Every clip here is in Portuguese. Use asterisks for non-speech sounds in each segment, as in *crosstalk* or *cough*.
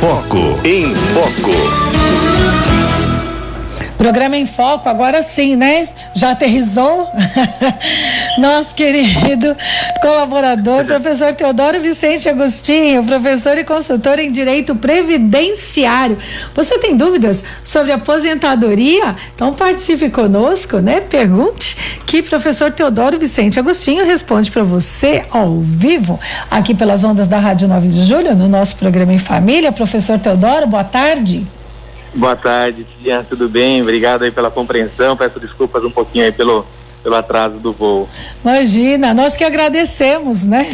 Foco. Em Foco. Programa em Foco, agora sim, né? Já aterrizou? *laughs* Nosso querido colaborador, professor Teodoro Vicente Agostinho, professor e consultor em Direito Previdenciário. Você tem dúvidas sobre aposentadoria? Então participe conosco, né? Pergunte que professor Teodoro Vicente Agostinho responde para você ao vivo, aqui pelas ondas da Rádio 9 de Julho, no nosso programa em família. Professor Teodoro, boa tarde. Boa tarde, Tidiane, tudo bem? Obrigado aí pela compreensão, peço desculpas um pouquinho aí pelo, pelo atraso do voo. Imagina, nós que agradecemos, né,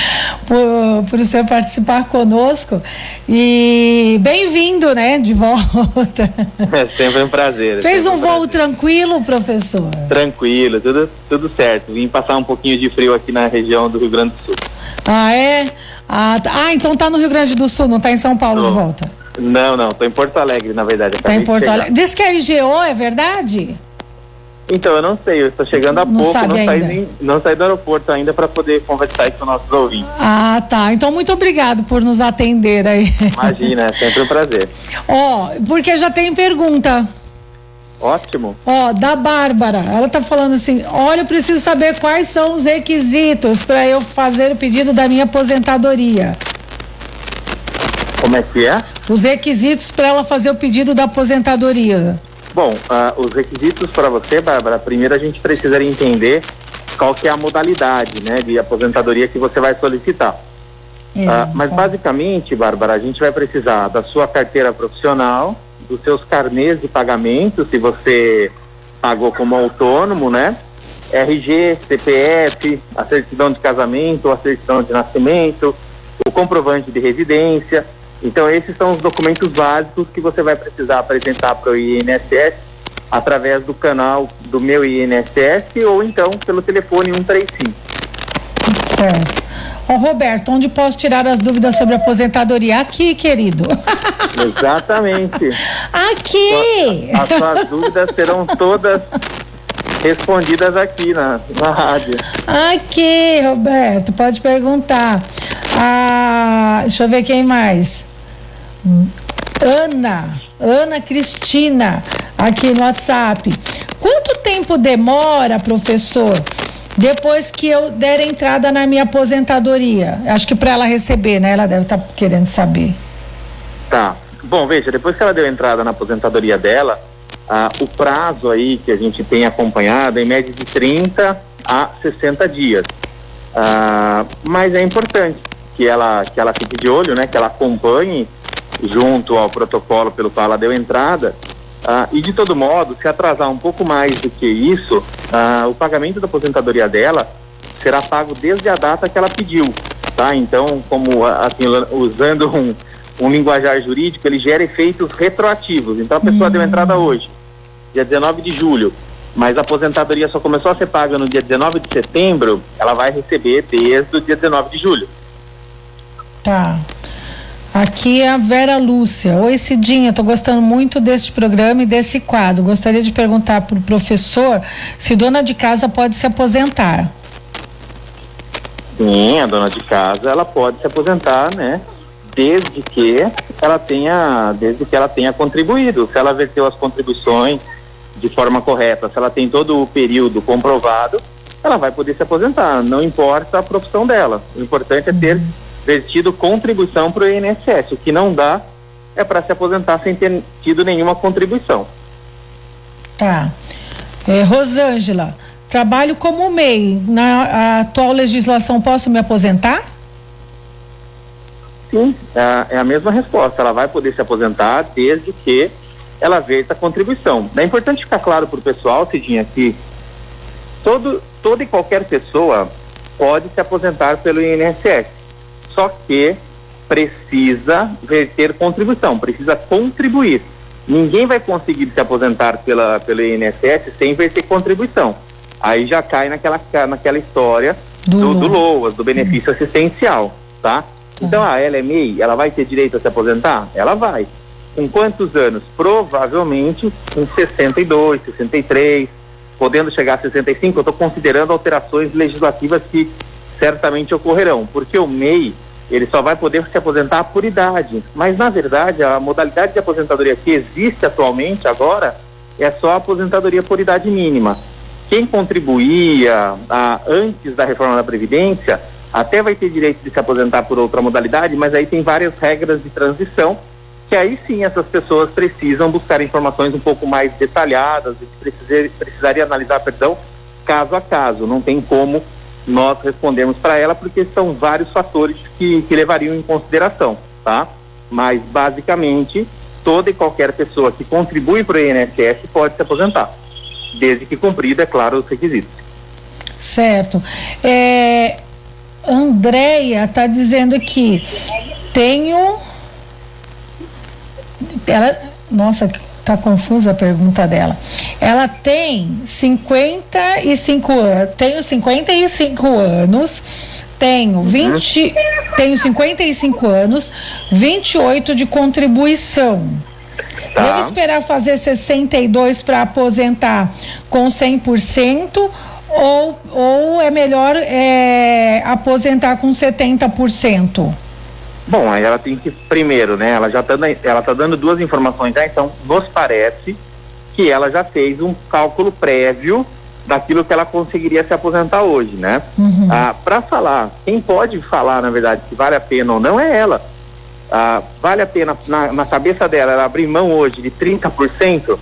*laughs* por, por o senhor participar conosco e bem-vindo, né, de volta. É sempre um prazer. É Fez um, um voo tranquilo, professor? Tranquilo, tudo, tudo certo. Vim passar um pouquinho de frio aqui na região do Rio Grande do Sul. Ah, é? Ah, tá. ah então tá no Rio Grande do Sul, não tá em São Paulo de volta? Não, não, tô em Porto Alegre, na verdade. Tá em Porto Alegre. Diz que é IGO, é verdade? Então, eu não sei, eu estou chegando há Não pouco, não saí, nem- não saí do aeroporto ainda para poder conversar com nossos ouvintes. Ah, tá. Então, muito obrigado por nos atender aí. Imagina, é sempre um prazer. *laughs* Ó, porque já tem pergunta. Ótimo. Ó, da Bárbara. Ela tá falando assim: olha, eu preciso saber quais são os requisitos para eu fazer o pedido da minha aposentadoria. Como é que é? Os requisitos para ela fazer o pedido da aposentadoria. Bom, ah, os requisitos para você, Bárbara, primeiro a gente precisaria entender qual que é a modalidade né, de aposentadoria que você vai solicitar. É, Ah, mas tá. basicamente, Bárbara, a gente vai precisar da sua carteira profissional, dos seus carnês de pagamento, se você pagou como autônomo, né? RG, CPF, a certidão de casamento, a certidão de nascimento, o comprovante de residência. Então, esses são os documentos básicos que você vai precisar apresentar para o INSS através do canal do meu INSS ou então pelo telefone 135. Certo. Ó, Roberto, onde posso tirar as dúvidas sobre aposentadoria? Aqui, querido. *laughs* *laughs* Exatamente. Aqui! As suas dúvidas serão todas respondidas aqui na, na rádio. Aqui, Roberto, pode perguntar. Ah, deixa eu ver quem mais. Ana, Ana Cristina, aqui no WhatsApp. Quanto tempo demora, professor, depois que eu der entrada na minha aposentadoria? Acho que para ela receber, né? Ela deve estar querendo saber. Tá. Bom, veja, depois que ela deu entrada na aposentadoria dela, ah, o prazo aí que a gente tem acompanhado é em média de 30 a 60 dias. Ah, mas é importante que ela, que ela fique de olho, né? Que ela acompanhe junto ao protocolo pelo qual ela deu entrada. Ah, e de todo modo, se atrasar um pouco mais do que isso, ah, o pagamento da aposentadoria dela será pago desde a data que ela pediu, tá? Então, como ah, assim, usando um, um linguajar jurídico, ele gera efeitos retroativos. Então, a pessoa deu entrada hoje, dia 19 de julho, mas a aposentadoria só começou a ser paga no dia 19 de setembro, ela vai receber desde o dia 19 de julho. Tá. Aqui é a Vera Lúcia. Oi, Cidinha, tô gostando muito deste programa e desse quadro. Gostaria de perguntar para o professor se dona de casa pode se aposentar. Sim, a dona de casa, ela pode se aposentar, né? Desde que ela tenha, desde que ela tenha contribuído. Se ela verteu as contribuições de forma correta, se ela tem todo o período comprovado, ela vai poder se aposentar. Não importa a profissão dela. O importante é ter vertido contribuição para o INSS. O que não dá é para se aposentar sem ter tido nenhuma contribuição. Tá. É, Rosângela, trabalho como MEI. Na atual legislação, posso me aposentar? Sim, é a, é a mesma resposta. Ela vai poder se aposentar desde que ela verta a contribuição. É importante ficar claro para o pessoal, Cidinha, que todo, toda e qualquer pessoa pode se aposentar pelo INSS. Só que precisa verter contribuição, precisa contribuir. Ninguém vai conseguir se aposentar pela, pelo INSS sem verter contribuição. Aí já cai naquela, naquela história Do do, do, LOA. LOAS, do benefício assistencial, tá? Então, a ela é ela vai ter direito a se aposentar? Ela vai. Com quantos anos? Provavelmente com 62, 63, podendo chegar a 65. Eu estou considerando alterações legislativas que certamente ocorrerão, porque o MEI ele só vai poder se aposentar por idade. Mas, na verdade, a modalidade de aposentadoria que existe atualmente, agora, é só a aposentadoria por idade mínima. Quem contribuía a, antes da reforma da Previdência até vai ter direito de se aposentar por outra modalidade, mas aí tem várias regras de transição que aí sim essas pessoas precisam buscar informações um pouco mais detalhadas, precisar, precisaria analisar, perdão, caso a caso. Não tem como nós respondermos para ela, porque são vários fatores que, que levariam em consideração, tá? Mas, basicamente, toda e qualquer pessoa que contribui para o INSS pode se aposentar, desde que cumprida, é claro, os requisitos. Certo. É, Andréia está dizendo que tenho. Ela, nossa, tá confusa a pergunta dela. Ela tem 55 anos. Tenho 55 anos. Tenho 20, uhum. tenho 55 anos, 28 de contribuição. Tá. Devo esperar fazer 62 para aposentar com 100% ou, ou é melhor é, aposentar com 70%? Bom, aí ela tem que, primeiro, né, ela já está ela tá dando duas informações já, então nos parece que ela já fez um cálculo prévio daquilo que ela conseguiria se aposentar hoje, né? Uhum. Ah, Para falar, quem pode falar, na verdade, se vale a pena ou não é ela. Ah, vale a pena, na, na cabeça dela, ela abrir mão hoje de 30%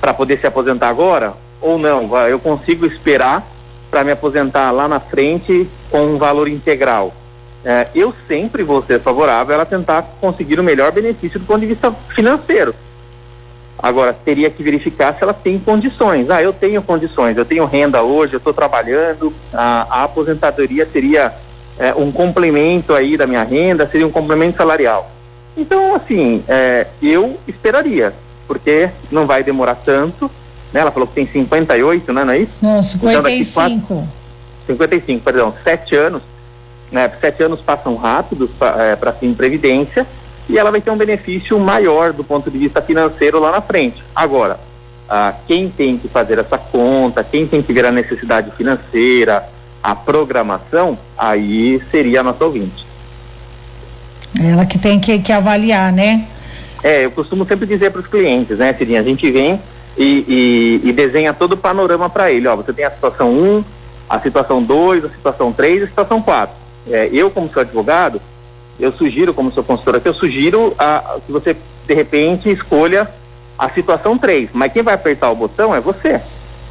para poder se aposentar agora? ou não, eu consigo esperar para me aposentar lá na frente com um valor integral. É, eu sempre vou ser favorável a ela tentar conseguir o melhor benefício do ponto de vista financeiro. Agora, teria que verificar se ela tem condições. Ah, eu tenho condições, eu tenho renda hoje, eu estou trabalhando, a, a, aposentadoria seria é, um complemento aí da minha renda, seria um complemento salarial. Então, assim, é, eu esperaria, porque não vai demorar tanto, né? Ela falou que tem 58, né? Não é isso? Não, 55. Então, 55, perdão, sete anos, né? Sete anos passam rápidos para é, fim previdência e ela vai ter um benefício maior do ponto de vista financeiro lá na frente. Agora, ah, quem tem que fazer essa conta, quem tem que ver a necessidade financeira, a programação, aí seria a nossa ouvinte. Ela que tem que, que avaliar, né? É, eu costumo sempre dizer para os clientes, né, Cirinha, a gente vem e, e, e desenha todo o panorama para ele. Ó, você tem a situação 1, a situação 2, a situação 3 e a situação 4. É, eu, como seu advogado, eu sugiro, como sou consultora aqui, eu sugiro a, que você, de repente, escolha a situação 3. Mas quem vai apertar o botão é você.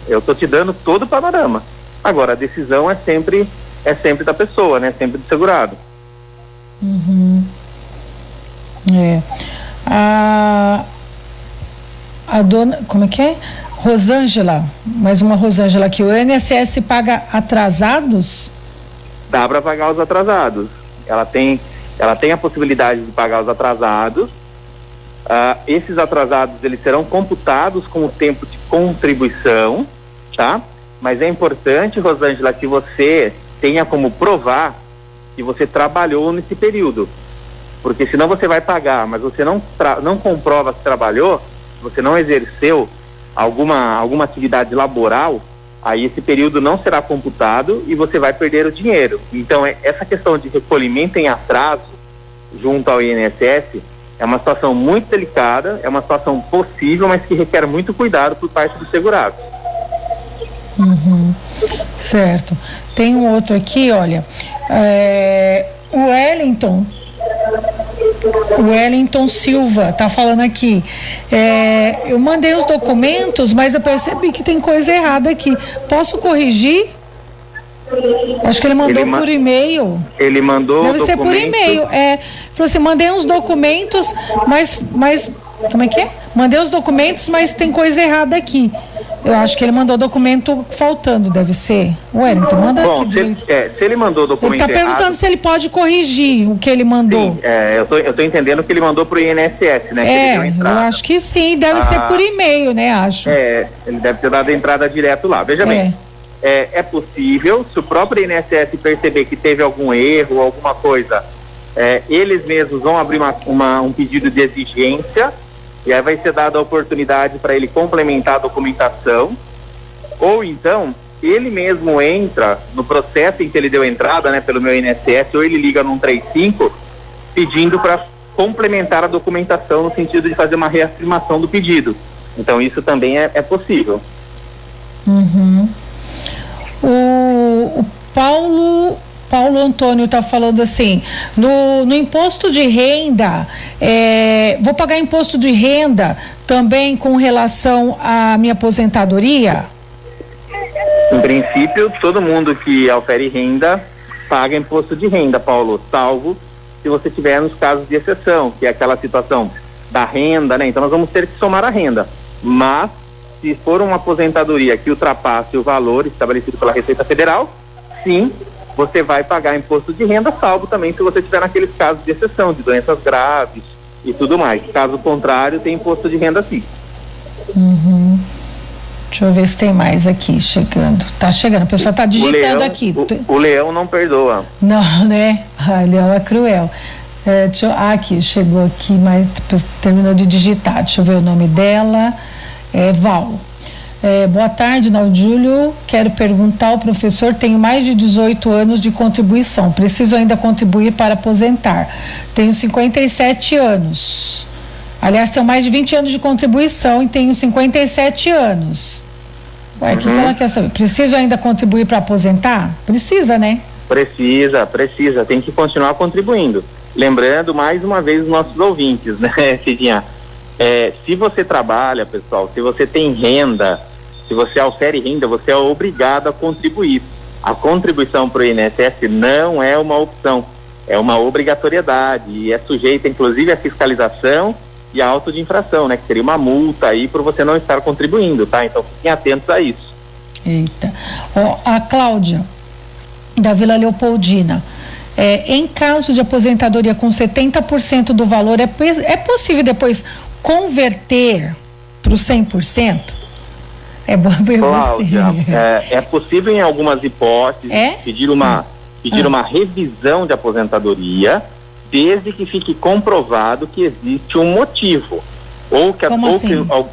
Eu estou te dando todo o panorama. Agora, a decisão é sempre, é sempre da pessoa, né? Sempre do segurado. Uhum. É. Ah, a dona, como é que é? Rosângela, mais uma Rosângela aqui. O INSS paga atrasados? Dá para pagar os atrasados. Ela tem, ela tem a possibilidade de pagar os atrasados. Uh, esses atrasados eles serão computados com o tempo de contribuição, tá? Mas é importante, Rosângela, que você tenha como provar que você trabalhou nesse período. Porque senão você vai pagar, mas você não, não comprova que trabalhou, você não exerceu alguma, alguma atividade laboral, aí esse período não será computado e você vai perder o dinheiro. Então, é, essa questão de recolhimento em atraso junto ao INSS é uma situação muito delicada, é uma situação possível, mas que requer muito cuidado por parte do segurado. Uhum. Certo. Tem um outro aqui, olha. É, o Wellington Wellington Silva está falando aqui. É, eu mandei os documentos, mas eu percebi que tem coisa errada aqui. Posso corrigir? Acho que ele mandou ele por e-mail. Ele mandou. Deve ser por e-mail. É, falou assim: mandei uns documentos, mas, mas. Como é que é? Mandei os documentos, mas tem coisa errada aqui. Eu acho que ele mandou documento faltando, deve ser. Wellington, manda Bom, aqui. Se ele, é, se ele mandou documento Ele está perguntando se ele pode corrigir o que ele mandou. Sim, é, eu, tô, eu tô entendendo que ele mandou para o INSS, né? É, eu acho que sim, deve ah, ser por e-mail, né, acho. É, ele deve ter dado a entrada direto lá. Veja é. bem, é, é possível, se o próprio INSS perceber que teve algum erro, alguma coisa, é, eles mesmos vão abrir uma, uma, um pedido de exigência e aí vai ser dada a oportunidade para ele complementar a documentação, ou então ele mesmo entra no processo em que ele deu entrada, né, pelo meu INSS, ou ele liga no 135 pedindo para complementar a documentação no sentido de fazer uma reafirmação do pedido. Então isso também é, é possível. Uhum. O, Paulo Paulo Antônio está falando assim, no, no, imposto de renda, é, vou pagar imposto de renda também com relação à minha aposentadoria? Em princípio, todo mundo que ofere renda paga imposto de renda, Paulo, salvo se você tiver nos casos de exceção, que é aquela situação da renda, né? Então nós vamos ter que somar a renda. Mas se for uma aposentadoria que ultrapasse o valor estabelecido pela Receita Federal, sim, você vai pagar imposto de renda, salvo também se você tiver naqueles casos de exceção, de doenças graves e tudo mais. Caso contrário, tem imposto de renda sim. Uhum. Deixa eu ver se tem mais aqui chegando. Tá chegando, a pessoa tá digitando o leão, aqui. O, o, leão não perdoa. Não, *laughs* né? Ah, o leão é cruel. É, eu, ah, aqui, chegou aqui, mas terminou de digitar. Deixa eu ver o nome dela. É Val. É, boa tarde, 9 de julho. Quero perguntar ao professor: tenho mais de 18 anos de contribuição. Preciso ainda contribuir para aposentar. Tenho 57 anos. Aliás, tenho mais de 20 anos de contribuição e tenho 57 anos. Ué, uhum. que, que ela quer saber? Preciso ainda contribuir para aposentar? Precisa, né? Precisa, precisa. Tem que continuar contribuindo. Lembrando mais uma vez os nossos ouvintes, *laughs* né, Cidinha? É, se você trabalha, pessoal, se você tem renda, se você alfere renda, você é obrigado a contribuir. A contribuição para o INSS não é uma opção, é uma obrigatoriedade e é sujeita, inclusive, à fiscalização e a auto de infração, né? Que seria uma multa aí por você não estar contribuindo, tá? Então fiquem atentos a isso. Eita. Oh, a Cláudia, da Vila Leopoldina. É, em caso de aposentadoria com 70% do valor, é, é possível depois converter para o 100%? É boa pergunta. Cláudia, é, é, possível em algumas hipóteses é? pedir uma pedir ah. uma revisão de aposentadoria desde que fique comprovado que existe um motivo. Ou que, Como ou assim? que ou,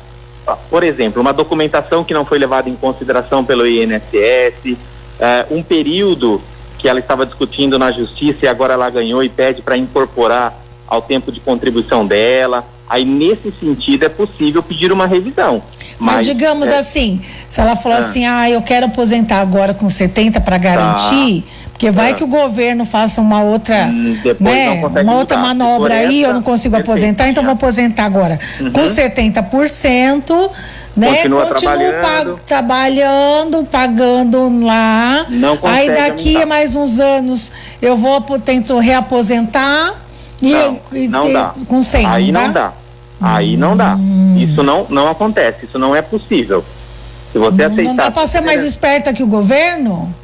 por exemplo, uma documentação que não foi levada em consideração pelo INSS, uh, eh, um período que ela estava discutindo na justiça e agora ela ganhou e pede para incorporar ao tempo de contribuição dela. Aí, nesse sentido, é possível pedir uma revisão. Mas, Mas digamos é... assim, se ela falou ah. assim, ah, eu quero aposentar agora com 70 para garantir. Tá porque vai é. que o governo faça uma outra, hum, né, uma outra manobra aí, eu não consigo aposentar, então vou aposentar agora uhum. com 70%, né? Continua trabalhando. trabalhando, pagando lá. Não aí daqui a mais uns anos eu vou tento reaposentar e, não, e não ter, dá. com 100, Aí não, dá. Aí hum. não dá. Isso não não acontece, isso não é possível. Se você não, aceitar. Não dá para ser mais esperta que o governo?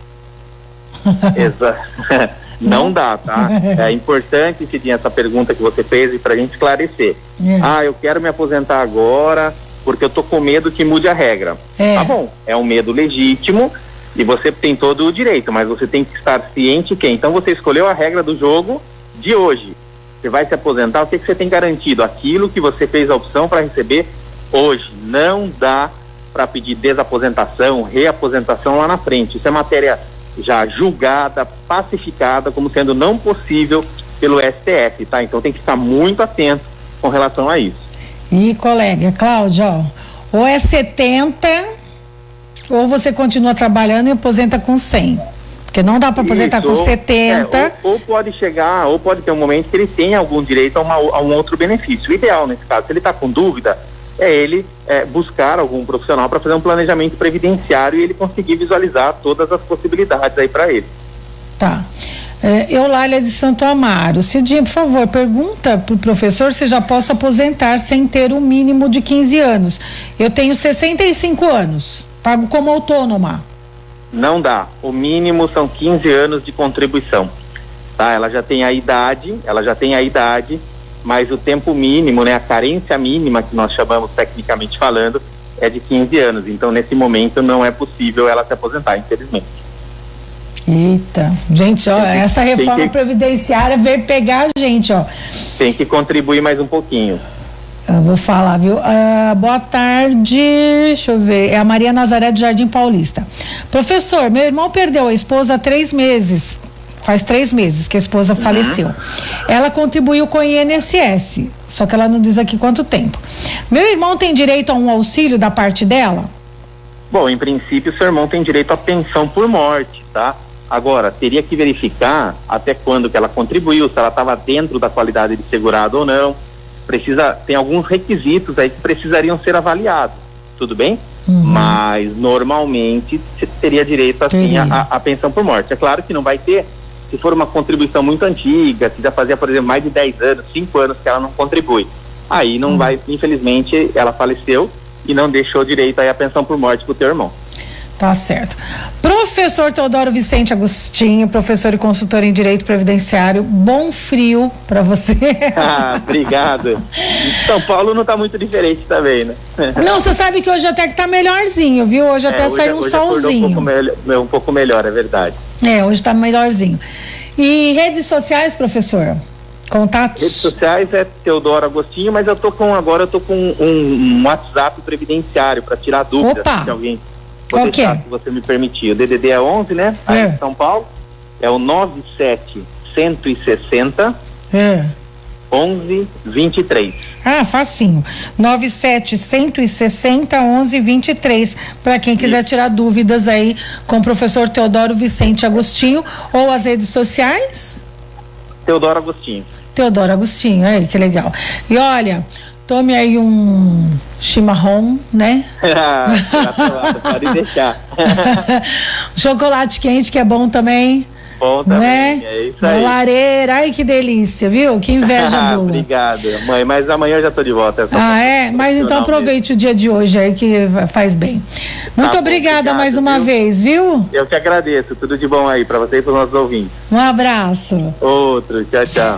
*laughs* Exato. *laughs* Não dá, tá? *laughs* É importante, Cidinha, essa pergunta que você fez e para a gente esclarecer. É. Ah, eu quero me aposentar agora porque eu tô com medo que mude a regra. É. Tá bom, é um medo legítimo e você tem todo o direito, mas você tem que estar ciente que então você escolheu a regra do jogo de hoje. Você vai se aposentar, o que, que você tem garantido? Aquilo que você fez a opção para receber hoje. Não dá para pedir desaposentação, reaposentação lá na frente. Isso é matéria já julgada, pacificada como sendo não possível pelo STF, tá? Então tem que estar muito atento com relação a isso. E colega, Cláudia, ó, ou é 70 ou você continua trabalhando e aposenta com 100. Porque não dá para aposentar Isso, com 70. É, ou, ou, pode chegar, ou pode ter um momento que ele tenha algum direito a, uma, a um outro benefício. O ideal nesse caso, se ele está com dúvida, é ele é, buscar algum profissional para fazer um planejamento previdenciário e ele conseguir visualizar todas as possibilidades aí para ele. Tá. É, Eulália de Santo Amaro. Cidinha, por favor, pergunta para o professor se já posso aposentar sem ter um mínimo de 15 anos. Eu tenho 65 anos, pago como autônoma. Não dá. O mínimo são 15 anos de contribuição. Tá? Ela já tem a idade, ela já tem a idade mas o tempo mínimo, né, a carência mínima que nós chamamos tecnicamente falando, é de 15 anos. Então, nesse momento, não é possível ela se aposentar, infelizmente. Eita, gente, ó, essa reforma que, previdenciária veio pegar a gente, ó. Tem que contribuir mais um pouquinho. Eu vou falar, viu? Uh, boa tarde, deixa eu ver. É a Maria Nazaré do Jardim Paulista. Professor, meu irmão perdeu a esposa há três meses. Faz três meses que a esposa uhum. faleceu. Ela contribuiu com o INSS, só que ela não diz aqui quanto tempo. Meu irmão tem direito a um auxílio da parte dela? Bom, em princípio, seu irmão tem direito à pensão por morte, tá? Agora, teria que verificar até quando que ela contribuiu, se ela estava dentro da qualidade de segurado ou não precisa tem alguns requisitos aí que precisariam ser avaliados, tudo bem? Uhum. Mas normalmente você teria direito assim a, a, pensão por morte. É claro que não vai ter se for uma contribuição muito antiga, se já fazia, por exemplo, mais de 10 anos, 5 anos que ela não contribui. Aí não uhum. vai, infelizmente, ela faleceu e não deixou direito aí a pensão por morte para o teu irmão. Tá certo. Professor Teodoro Vicente Agostinho, professor e consultor em Direito Previdenciário, bom frio para você. *laughs* Ah, obrigado. São Paulo não tá muito diferente também, né? Não, você sabe que hoje até que tá melhorzinho, viu? Hoje é, até hoje, saiu um solzinho. Um pouco, melhor, um pouco melhor, é verdade. É, hoje tá melhorzinho. E redes sociais, professor? Contatos? Redes sociais é Teodoro Agostinho, mas eu tô com agora eu tô com um, um WhatsApp previdenciário para tirar dúvidas Opa. se alguém qual que é? Se você me permitir. O DDD é 11, né? Aí é. em São Paulo. É o 97 160 é. 11 23. Ah, facinho. 97 160 11 23. Para quem quiser tirar dúvidas aí com o professor Teodoro Vicente Agostinho ou as redes sociais? Teodoro Agostinho. Teodoro Agostinho, aí que legal. E olha, Tome aí um chimarrão, né? *laughs* Pode *laughs* deixar. *laughs* Chocolate quente, que é bom também. Bom também, né? é isso aí. lareira, ai que delícia, viu? Que inveja boa. Obrigado, mãe, mas amanhã eu já tô de volta. Ah, é? Mas então aproveite o dia de hoje aí que faz bem. Muito tá obrigada obrigado, mais uma viu? vez, viu? Eu que agradeço, tudo de bom aí para você e para os nossos ouvintes. Um abraço. Outro, tchau, tchau.